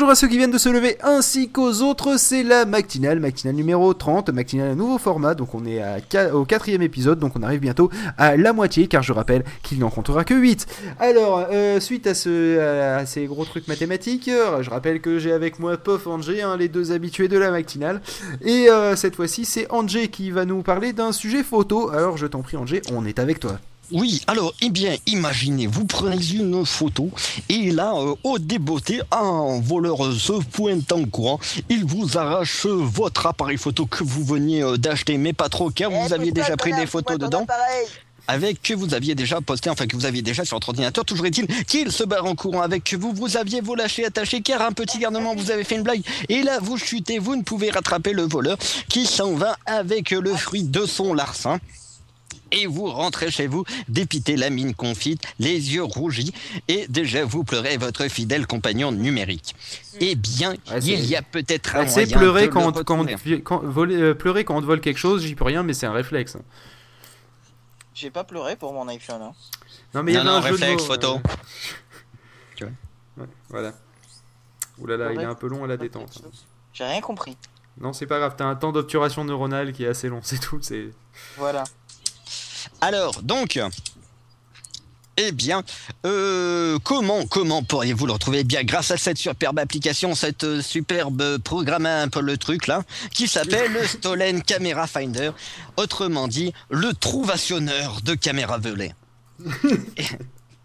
bonjour à ceux qui viennent de se lever ainsi qu'aux autres, c'est la matinale, matinale numéro 30, matinale à nouveau format, donc on est au quatrième épisode, donc on arrive bientôt à la moitié, car je rappelle qu'il n'en comptera que 8. Alors, euh, suite à ces gros trucs mathématiques, euh, je rappelle que j'ai avec moi Pof Angé, hein, les deux habitués de la matinale, et euh, cette fois-ci c'est Angé qui va nous parler d'un sujet photo, alors je t'en prie Angé, on est avec toi. Oui, alors, eh bien, imaginez, vous prenez une photo et là, euh, au débeauté, un voleur se pointe en courant. Il vous arrache votre appareil photo que vous veniez euh, d'acheter, mais pas trop car vous Eh, aviez putain, déjà pris des photos dedans. Avec que vous aviez déjà posté, enfin que vous aviez déjà sur votre ordinateur, toujours est-il qu'il se barre en courant avec que vous, vous aviez vos lâchés attachés car un petit garnement vous avez fait une blague et là vous chutez, vous ne pouvez rattraper le voleur qui s'en va avec le fruit de son larcin. Et vous rentrez chez vous, dépité, la mine confite, les yeux rougis, et déjà vous pleurez votre fidèle compagnon numérique. Eh bien, Ouais, c'est- il y a peut-être un Ah, c'est moyen pleurer de quand, le quand, quand- voler- euh, pleurer quand on te vole quelque chose, j'y peux rien, mais c'est un réflexe. J'ai pas pleuré pour mon iPhone. Hein. Non, mais il y non, un jeu de réflexe, mots, photo. euh, Tu vois. Ouais, voilà. Oulala, il est un peu long à la détente. J'ai rien compris. Non, c'est pas grave, t'as un temps d'obturation neuronale qui est assez long, c'est tout. C'est Voilà. Alors, donc, eh bien, euh, comment, comment pourriez-vous le retrouver? Eh bien, grâce à cette superbe application, cette euh, superbe programme, un peu le truc là, qui s'appelle le Stolen Camera Finder, autrement dit, le trouvationneur de caméras volées.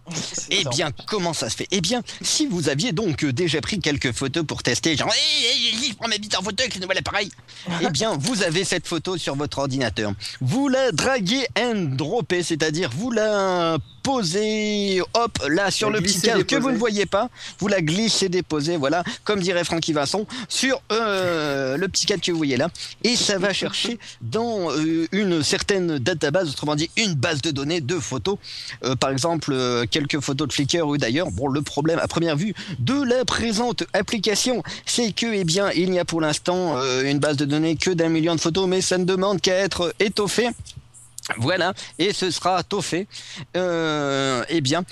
Eh bien, comment ça se fait? Eh bien, si vous aviez donc euh, déjà pris quelques photos pour tester, genre, hé, hé, hé, je prends ma bite en photo avec le nouvel appareil, eh bien, vous avez cette photo sur votre ordinateur. Vous la draguez and droppez, c'est-à-dire vous la posez, hop, là, sur La le petit cadre que vous ne voyez pas, vous la glissez, déposez, voilà, comme dirait Francky Vincent, sur euh, le petit cadre que vous voyez là, et ça va chercher dans euh, une certaine database, autrement dit, une base de données de photos euh, par exemple quelques photos de Flickr ou d'ailleurs. Bon, le problème à première vue de la présente application, c'est que eh bien, il n'y a pour l'instant une base de données que d'un million de photos, mais ça ne demande qu'à être étoffé. Voilà, et ce sera toffé. Euh, eh bien,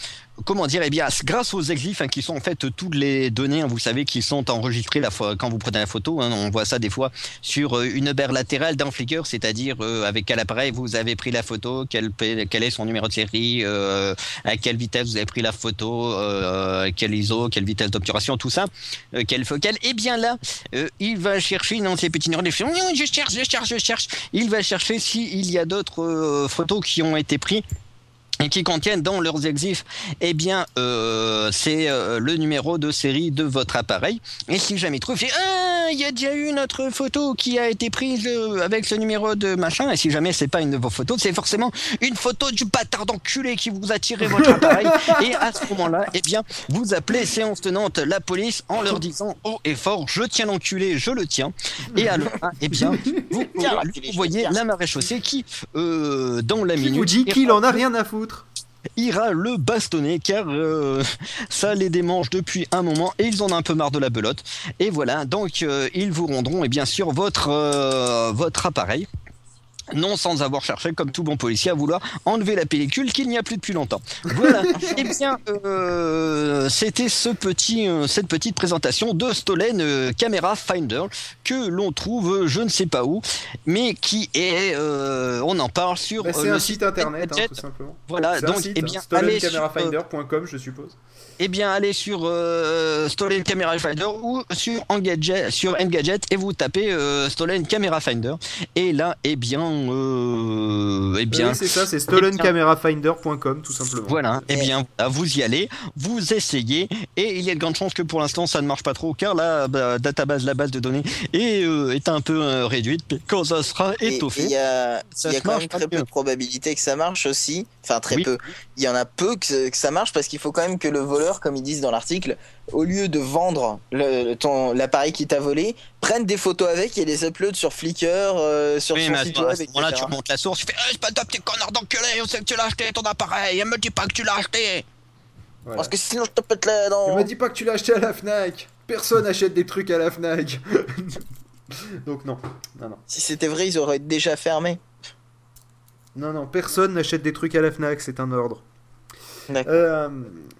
comment dire Eh bien, grâce aux exifs hein, qui sont en fait toutes les données, hein, vous savez, qui sont enregistrées la fois quand vous prenez la photo. hein, on voit ça des fois sur euh, une barre latérale d'un Flickr, c'est-à-dire euh, avec quel appareil vous avez pris la photo, quel, quel est son numéro de série, euh, à quelle vitesse vous avez pris la photo, quel ISO, quelle vitesse d'obturation, tout ça, quelle focale. Et bien là, il va chercher dans ces petits neurones, je cherche, je cherche, je cherche. Il va chercher s'il y a d'autres photos qui ont été prises et qui contiennent dans leurs exifs, eh bien, euh, c'est euh, le numéro de série de votre appareil. Et si jamais il trouve, il ah, y a déjà eu notre photo qui a été prise euh, avec ce numéro de machin. Et si jamais c'est pas une de vos photos, c'est forcément une photo du bâtard d'enculé qui vous a tiré votre appareil. et à ce moment-là, eh bien, vous appelez séance tenante la police en leur disant haut et fort, je tiens l'enculé, je le tiens. Et alors, là, eh bien, vous, vous voyez la maréchaussée qui, euh, dans la minute, vous dit qu'il en a rien à foutre ira le bastonner car euh, ça les démange depuis un moment et ils en ont un peu marre de la belote. Et voilà, donc euh, ils vous rendront et bien sûr votre, euh, votre appareil. Non sans avoir cherché, comme tout bon policier, à vouloir enlever la pellicule qu'il n'y a plus depuis longtemps. Voilà. Eh bien, euh, c'était ce petit, euh, cette petite présentation de Stolen euh, Camera Finder que l'on trouve, euh, je ne sais pas où, mais qui est, euh, on en parle sur. Bah, euh, C'est le un site internet, hein, Gadget. tout simplement. Voilà, un donc, site, eh bien, allez sur, stolencamerafinder.com, je suppose. eh bien, allez sur euh, Stolen Camera Finder ou sur Engadget, sur Engadget et vous tapez euh, Stolen Camera Finder. Et là, eh bien, euh, eh bien, Oui, c'est ça, c'est stolencamerafinder.com, tout simplement. voilà, eh bien, voilà, vous y allez, vous essayez, et il y a de grandes chances que pour l'instant ça ne marche pas trop, car la bah, database, la base de données est, euh, est un peu euh, réduite. Puis Quand ça sera Et étoffé, il y a, ça il y a se quand marche même très peu de probabilité que ça marche aussi. Enfin, très Oui. peu. Il y en a peu que, que ça marche parce qu'il faut quand même que le voleur, comme ils disent dans l'article, au lieu de vendre le- ton- l'appareil qui t'a volé, prenne des photos avec et les upload sur Flickr, euh, sur Oui, son mais site à web, ce moment-là, tu etc. remontes la source, tu fais Eh, c'est pas toi, petit connard d'enculé, on sait que tu l'as acheté ton appareil, et me dis pas que tu l'as acheté. Voilà. Parce que sinon, je te pète là Ne dans. me dis pas que tu l'as acheté à la Fnac Personne achète des trucs à la Fnac Donc non, non, non. Si c'était vrai, ils auraient déjà fermé. Non, non, personne n'achète des trucs à la Fnac, c'est un ordre. Euh,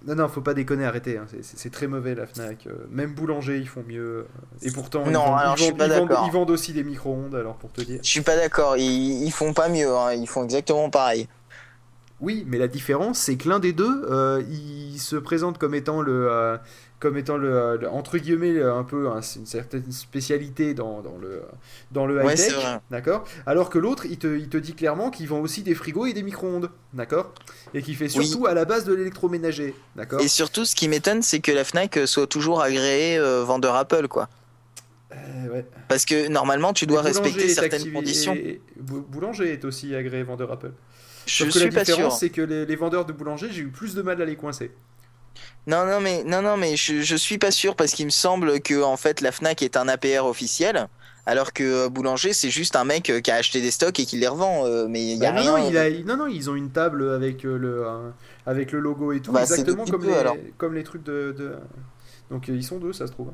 non, non, faut pas déconner, arrêtez. hein, c'est- très mauvais la Fnac. euh, même boulanger, ils font mieux. Et pourtant, ils, Non, vendent, alors, ils je suis vendent- pas ils vendent- d'accord. ils vendent aussi des micro-ondes, alors pour te dire. Je suis pas d'accord, ils, ils font pas mieux, hein, ils font exactement pareil. Oui, mais la différence, c'est que l'un des deux, euh, il se présente comme étant le, euh, comme étant le, euh, le- entre guillemets, le- un peu hein, une certaine spécialité dans, dans le, dans le high tech, d'accord? Alors que l'autre, il te, il te dit clairement qu'il vend aussi des frigos et des micro-ondes, d'accord, et qu'il fait Oui. surtout à la base de l'électroménager, d'accord? Et surtout, ce qui m'étonne, c'est que la Fnac soit toujours agréée euh, vendeur Apple, quoi. Euh, ouais. Parce que normalement, tu dois respecter certaines conditions. et- Boulanger est aussi agréé vendeur Apple. Je Sauf que suis la pas sûr. différence, c'est que les, les vendeurs de boulanger, j'ai eu plus de mal à les coincer. Non, non, mais non, non, mais je, je suis pas sûr parce qu'il me semble que en fait la Fnac est un APR officiel, alors que euh, Boulanger c'est juste un mec euh, qui a acheté des stocks et qui les revend. euh, mais il y a Bah, rien. non, non, il a- il- non, non, ils ont une table avec le, avec le logo et tout, Bah, exactement comme peu, les, alors. comme les trucs de. de- Donc euh, ils sont deux, ça se trouve.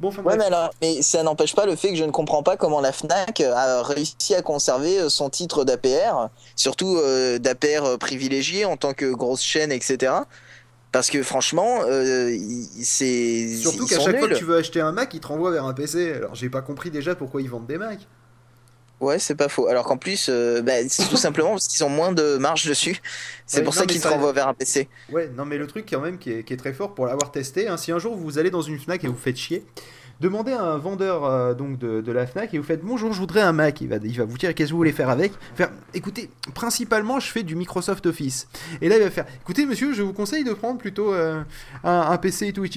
Bon, enfin Ouais, bref. mais alors, mais ça n'empêche pas le fait que je ne comprends pas comment la Fnac a réussi à conserver euh, son titre d'APR, surtout euh, d'APR euh, privilégié en tant que grosse chaîne, etc. Parce que franchement, euh, c'est Surtout qu'à chaque fois que tu veux acheter un Mac, ils te renvoient vers un PC. Alors j'ai pas compris déjà pourquoi ils vendent des Macs. Ouais, c'est pas faux. Alors qu'en plus, euh, bah, c'est tout simplement parce qu'ils ont moins de marge dessus. C'est Ouais, pour non, ça qu'ils te renvoient vers un PC. Ouais, non mais le truc quand même qui est, qui est très fort pour l'avoir testé, hein, si un jour vous allez dans une Fnac et vous faites chier, demandez à un vendeur euh, donc de, de la Fnac et vous faites bonjour, je voudrais un Mac. Il va, il va vous dire qu'est-ce que vous voulez faire avec? Faire, écoutez, principalement je fais du Microsoft Office. Et là il va faire, écoutez monsieur, je vous conseille de prendre plutôt euh, un, un PC et tout. Et,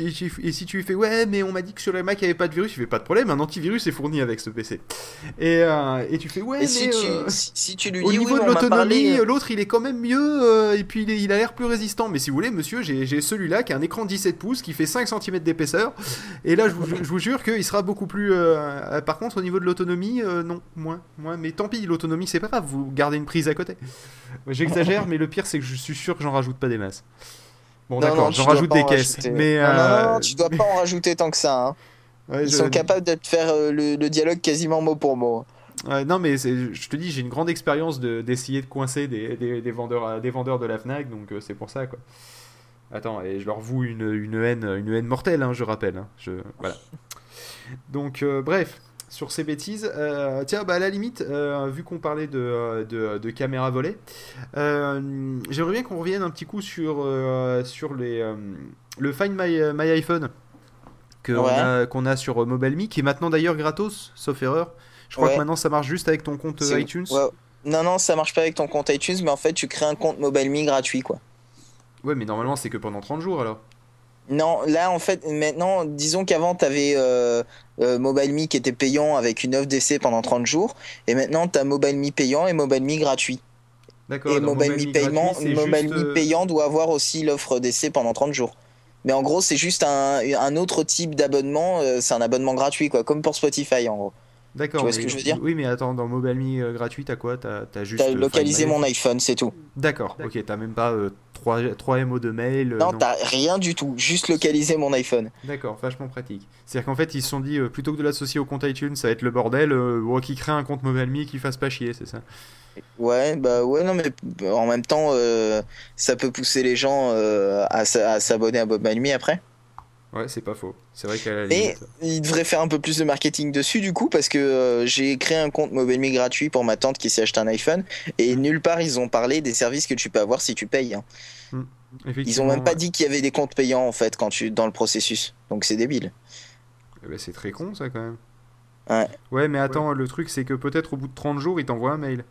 si tu lui fais ouais, mais on m'a dit que sur le Mac il n'y avait pas de virus, il fait pas de problème, un antivirus est fourni avec ce PC. Et, euh, et tu fais ouais, mais si tu, euh, si, si tu lui au dis niveau oui, de l'autonomie, l'autre il est quand même mieux et puis il, est- il a l'air plus résistant. Mais si vous voulez, monsieur, j'ai celui-là qui a un écran de 17 pouces qui fait 5 cm d'épaisseur. Et là, je vous, je vous jure qu'il sera beaucoup plus. euh, par contre, au niveau de l'autonomie, euh, non, moins, moins. Mais tant pis, l'autonomie c'est pas grave, vous gardez une prise à côté. J'exagère, mais le pire c'est que je suis sûr que j'en rajoute pas des masses. Bon, d'accord, j'en rajoute des caisses. rajouter. Mais. Non, non, euh, non, tu dois pas en rajouter tant que ça. hein. ouais, Ils je- sont capables de te faire euh, le, le dialogue quasiment mot pour mot. Non, mais je te dis, j'ai une grande expérience de- d'essayer de, coincer des, des- des vendeurs, des vendeurs de la Fnac, donc euh, c'est pour ça, quoi. Attends, et je leur voue une, une haine, une haine mortelle, hein, je rappelle. hein, je, voilà. Donc, euh, bref, sur ces bêtises, euh, tiens, bah, à la limite, euh, vu qu'on parlait de, de, de caméra volée, euh, j'aimerais bien qu'on revienne un petit coup sur, sur les, le Find My, My iPhone Ouais. a- qu'on a, sur MobileMe, qui est maintenant d'ailleurs gratos, sauf erreur. Je crois Ouais. que maintenant ça marche juste avec ton compte iTunes. ouais. Non, non, ça marche pas avec ton compte iTunes, mais en fait, tu crées un compte MobileMe gratuit, quoi. Ouais, mais normalement c'est que pendant 30 jours alors. Non, là, en fait, maintenant, disons qu'avant, tu avais euh, euh, MobileMe qui était payant avec une offre d'essai pendant 30 jours, et maintenant, tu as MobileMe payant et MobileMe gratuit. D'accord. Et MobileMe juste, euh, payant doit avoir aussi l'offre d'essai pendant 30 jours. Mais en gros, c'est juste un, un autre type d'abonnement, euh, c'est un abonnement gratuit, quoi, comme pour Spotify, en gros. D'accord. tu vois ce que je veux dire Oui, mais attends, dans MobileMe euh, gratuit, t'as quoi? T'as t'as juste. T'as euh, localisé mon iPhone, c'est tout. D'accord, ok, t'as même pas euh, 3, 3 MO de mail. euh, Non, t'as rien du tout, juste localiser mon iPhone. D'accord, vachement pratique. C'est-à-dire qu'en fait, ils se sont dit, euh, plutôt que de l'associer au compte iTunes, ça va être le bordel, bon, qui crée un compte MobileMe qui fasse pas chier, c'est ça? Ouais, bah ouais, non, mais en même temps, ça peut pousser les gens à, à s'abonner à MobileMe après. Ouais, c'est pas faux. C'est vrai qu'à la Mais limite. ils devraient faire un peu plus de marketing dessus du coup parce que euh, j'ai créé un compte MobileMe gratuit pour ma tante qui s'est acheté un iPhone et nulle part ils ont parlé des services que tu peux avoir si tu payes. hein. Ils ont même pas dit qu'il y avait des comptes payants en fait quand tu dans le processus. Donc c'est débile. Eh ben, c'est très con ça quand même. Ouais. Ouais, mais attends, le truc c'est que peut-être au bout de 30 jours, ils t'envoient un mail.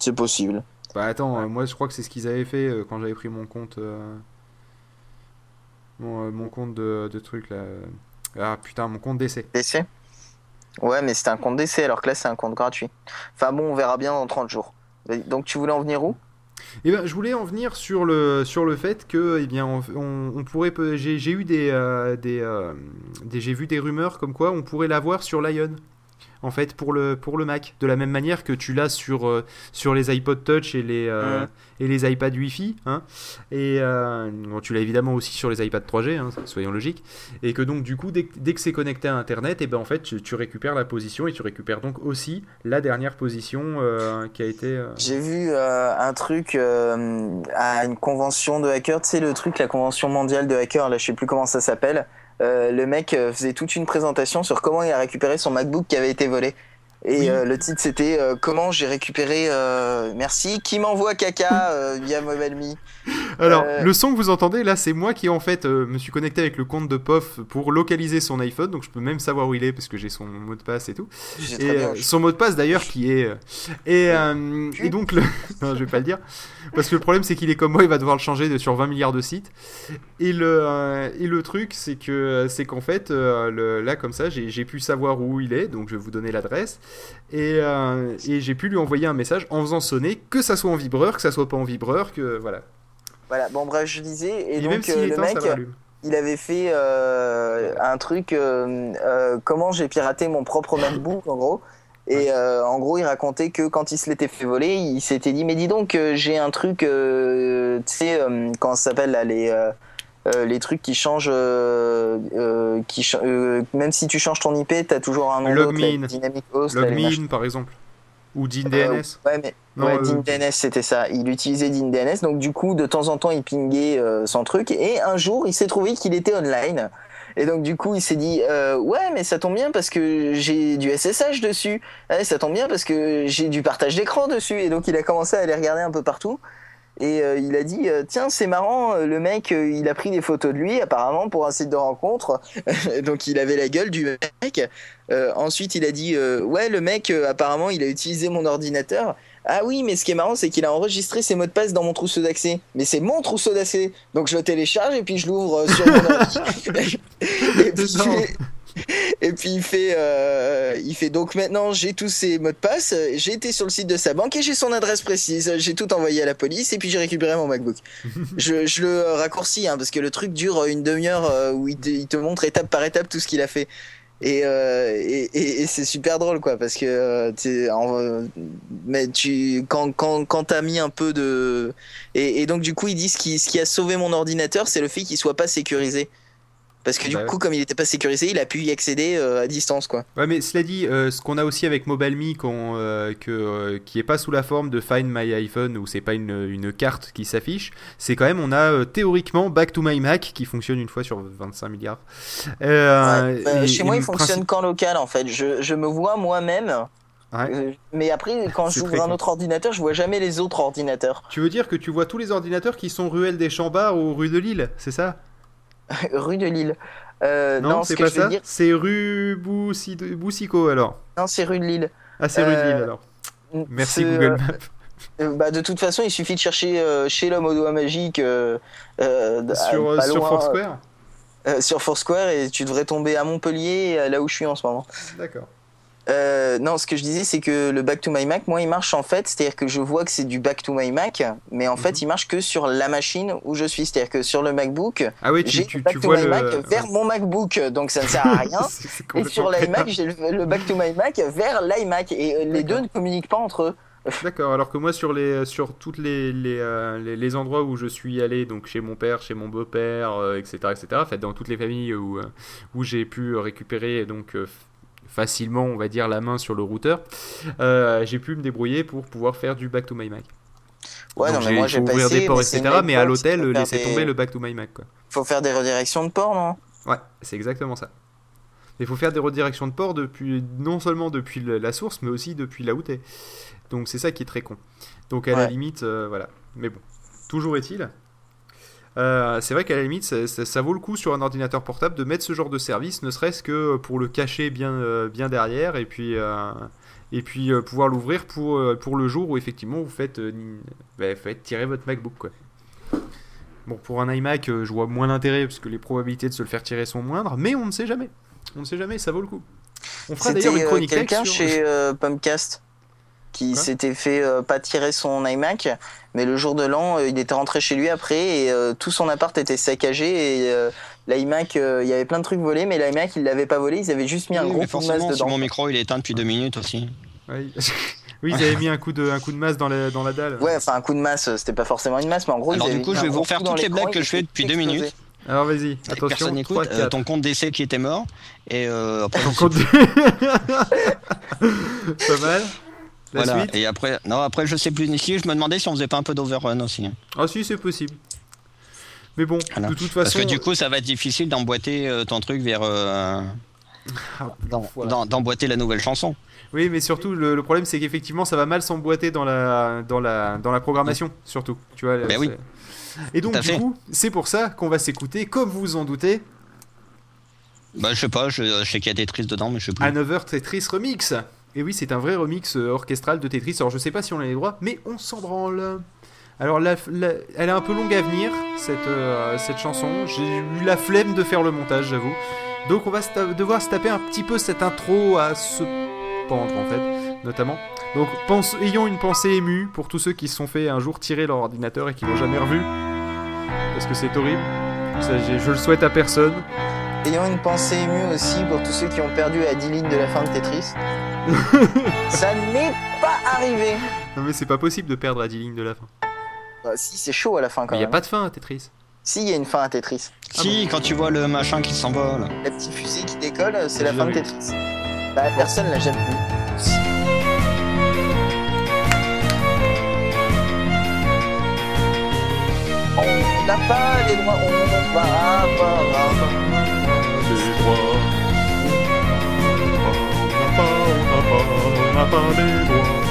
C'est possible. Bah attends, euh, moi je crois que c'est ce qu'ils avaient fait euh, quand j'avais pris mon compte. euh, Mon, euh, mon compte de, de truc là. euh. Ah putain, mon compte d'essai. D'essai Ouais, mais c'était un compte d'essai alors que là c'est un compte gratuit. Enfin bon, on verra bien dans 30 jours. Donc tu voulais en venir où? Eh ben, je voulais en venir sur le, sur le fait que, eh bien, on, pourrait, j'ai j'ai eu des, euh, des, euh, des- j'ai vu des rumeurs comme quoi on pourrait l'avoir sur Lion. En fait pour le pour le Mac de la même manière que tu l'as sur euh, sur les iPod Touch et les euh, et les iPad Wi-Fi hein. et euh, bon, tu l'as évidemment aussi sur les iPad 3G hein, soyons logiques et que donc du coup dès, que- dès que c'est connecté à internet et ben en fait tu, tu récupères la position et tu récupères donc aussi la dernière position euh, qui a été euh, J'ai vu euh, un truc euh, à une convention de hackers, tu sais le truc, la convention mondiale de hackers, là je sais plus comment ça s'appelle. Euh, le mec euh, faisait toute une présentation sur comment il a récupéré son MacBook qui avait été volé. Et Oui. euh, le titre c'était euh, comment j'ai récupéré, euh, merci, qui m'envoie caca euh, via MobileMe. Alors, Euh, le son que vous entendez là, c'est moi qui en fait euh, me suis connecté avec le compte de POF pour localiser son iPhone, donc je peux même savoir où il est parce que j'ai son mot de passe et tout. Et bien. euh, son mot de passe d'ailleurs qui est. Et, euh, et donc, le... non, je vais pas le dire. Parce que le problème, c'est qu'il est comme moi, il va devoir le changer de, sur 20 milliards de sites. Et le, et le truc, c'est que c'est qu'en fait, le- là, comme ça, j'ai j'ai pu savoir où il est, donc je vais vous donner l'adresse. Et, et j'ai pu lui envoyer un message en faisant sonner, que ça soit en vibreur, que ça soit pas en vibreur, que voilà. Voilà, bon bref, je disais, et, Et, donc euh, le éteint, mec, il avait fait euh, un truc, euh, comment j'ai piraté mon propre MacBook en gros. Et en gros, il racontait que quand il se l'était fait voler, il s'était dit mais dis donc, j'ai un truc, tu sais, comment ça s'appelle là, les euh, les trucs qui changent, euh, euh, qui même si tu changes ton IP, t'as toujours un nom Logmin. Dynamic Host. Logmin, par exemple. Ou DNS. Euh, ouais, mais Non, ouais, euh, DynDNS, c'était ça. Il utilisait DynDNS, donc du coup, de temps en temps, il pingait euh, son truc. Et un jour, il s'est trouvé qu'il était online. Et donc du coup, il s'est dit, euh, ouais, mais ça tombe bien parce que j'ai du SSH dessus. Ouais, ça tombe bien parce que j'ai du partage d'écran dessus. Et donc il a commencé à aller regarder un peu partout. Et euh, il a dit, euh, tiens, c'est marrant, euh, le mec, il a pris des photos de lui, apparemment, pour un site de rencontre. donc il avait la gueule du mec. Ensuite, il a dit, ouais, le mec, apparemment, il a utilisé mon ordinateur. Ah oui, mais ce qui est marrant, c'est qu'il a enregistré ses mots de passe dans mon trousseau d'accès. Mais c'est mon trousseau d'accès. Donc je le télécharge et puis je l'ouvre sur mon ordi. et, puis, et puis il fait, euh, il fait donc maintenant j'ai tous ses mots de passe, j'ai été sur le site de sa banque et j'ai son adresse précise. J'ai tout envoyé à la police et puis j'ai récupéré mon MacBook. je, je le raccourcis hein, parce que le truc dure une demi-heure euh, où il te, il te montre étape par étape tout ce qu'il a fait. Et, euh, et, et- et c'est super drôle quoi parce que en- mais tu quand quand quand t'as mis un peu de et, et donc du coup ils disent ce qui ce qui a sauvé mon ordinateur c'est le fait qu'il soit pas sécurisé parce que du Bah ouais. coup comme il était pas sécurisé il a pu y accéder euh, à distance quoi Ouais, mais cela dit, euh, ce qu'on a aussi avec MobileMe, qu'on, euh, que, qui est pas sous la forme de Find My iPhone, où c'est pas une, une carte qui s'affiche, c'est quand même, on a théoriquement Back to My Mac, qui fonctionne une fois sur 25 milliards. Ouais, et- chez et moi il fonctionne principe- qu'en local en fait je, je me vois moi-même Ouais. mais après quand j'ouvre un autre ordinateur je vois jamais les autres ordinateurs Tu veux dire que tu vois tous les ordinateurs qui sont ruelle des Chambards ou rue de Lille, c'est ça? rue de Lille Euh, Non, non, ce c'est pas ça dire C'est rue Boussi- Boussico alors. non c'est rue de Lille Ah, c'est rue de Euh, Lille alors. Merci Google euh, Maps. Euh, bah, de toute façon, il suffit de chercher euh, chez l'homme au doigt magique euh, euh, Sur, euh, sur Foursquare euh, sur Foursquare et tu devrais tomber à Montpellier, euh, là où je suis en ce moment. D'accord. Euh, non, ce que je disais, c'est que le Back to My Mac, moi, il marche en fait, c'est-à-dire que je vois que c'est du Back to My Mac, mais en fait, Mhm. il marche que sur la machine où je suis, c'est-à-dire que sur le MacBook, Ah oui, j'ai le Back tu to My le... Mac vers mon MacBook, donc ça ne sert à rien. Et sur l'iMac, j'ai le, le Back to My Mac vers l'iMac, et euh, les deux ne communiquent pas entre eux. D'accord, alors que moi sur les sur toutes les les, euh, les, les endroits où je suis allé, donc chez mon père, chez mon beau-père, euh, etc., etc., en fait, dans toutes les familles où, euh, où j'ai pu récupérer donc euh, facilement, on va dire, la main sur le routeur, euh, j'ai pu me débrouiller pour pouvoir faire du back to my Mac. Ouais, Donc non, mais moi, j'ai pas ouvrir des ports, mais etc., mais à l'hôtel, faire laisser des- tomber le back to my Mac, quoi. Faut faire des redirections de port, non? Ouais, c'est exactement ça. Il faut faire des redirections de port depuis, non seulement depuis la source, mais aussi depuis là où t'es. Donc c'est ça qui est très con. Donc à la limite, euh, voilà. Mais bon, toujours est-il. Euh, c'est vrai qu'à la limite, ça, ça- ça vaut le coup sur un ordinateur portable de mettre ce genre de service, ne serait-ce que pour le cacher bien, euh, bien derrière et puis, euh, et puis pouvoir l'ouvrir pour, pour le jour où effectivement vous faites, bah, faites tirer votre MacBook. Quoi. Bon, pour un iMac, je vois moins l'intérêt parce que les probabilités de se le faire tirer sont moindres, mais on ne sait jamais. On ne sait jamais, ça vaut le coup. On fera d'ailleurs une chronique quelqu'un sur... chez Pumpcast? Qui s'était fait euh, pas tirer son iMac, mais le jour de l'an, euh, il était rentré chez lui après et euh, tout son appart était saccagé et euh, l'iMac, euh, il y avait plein de trucs volés, mais l'iMac, il l'avait pas volé, ils avaient juste mis un gros coup de masse dedans. mon micro il est éteint depuis deux minutes aussi. Oui, oui ils avaient mis un coup de, un coup de masse dans la, dans la dalle. Ouais, enfin un coup de masse, c'était pas forcément une masse, mais en gros, Alors ils du coup, je vais vous refaire toutes les blagues que je fais depuis deux minutes. Alors vas-y, attention. personne n'écoute. 3, Euh, 4. ton compte d'essai qui était mort. Et euh, après, Ton compte. Pas mal. La Voilà. suite Et après, non, après, je sais plus ici. Je me demandais si on faisait pas un peu d'overrun aussi. Ah si, c'est possible. Mais bon, Voilà. de toute Parce façon... que du coup, ça va être difficile d'emboîter euh, ton truc vers. euh, Ah, d'emboîter la nouvelle chanson. Oui, mais surtout, le, le problème, c'est qu'effectivement, ça va mal s'emboîter dans la, dans, la, dans la programmation, surtout. Tu vois, Ben oui. Et donc, du fait. coup, c'est pour ça qu'on va s'écouter, comme vous vous en doutez, Bah, je sais pas, je, je sais qu'il y a Tetris dedans, mais je sais plus. Another Tetris Remix. Et oui, c'est un vrai remix euh, orchestral de Tetris. Alors, je sais pas si on a les droits, mais on s'en branle. Alors, la- elle est un peu longue à venir, cette, euh, cette chanson. J'ai eu la flemme de faire le montage, j'avoue. Donc, on va devoir se taper un petit peu cette intro à se pendre, en fait, notamment. Donc, pense, ayons une pensée émue pour tous ceux qui se sont fait un jour tirer leur ordinateur et qui l'ont jamais revu. Parce que c'est horrible. Je le souhaite à personne. Ayant une pensée émue aussi pour tous ceux qui ont perdu à 10 lignes de la fin de Tetris. Ça n'est pas arrivé. Non, mais c'est pas possible de perdre à 10 lignes de la fin. Bah, si, c'est chaud à la fin quand Il n'y a même. pas de fin à Tetris. Si, il y a une fin à Tetris. Si, quand tu vois le machin qui s'envole. La petite fusée qui décolle, c'est la fin de Tetris. Bah, personne l'a jamais vu. On n'a pas les droits, on va pas. Les pas, on n'a pas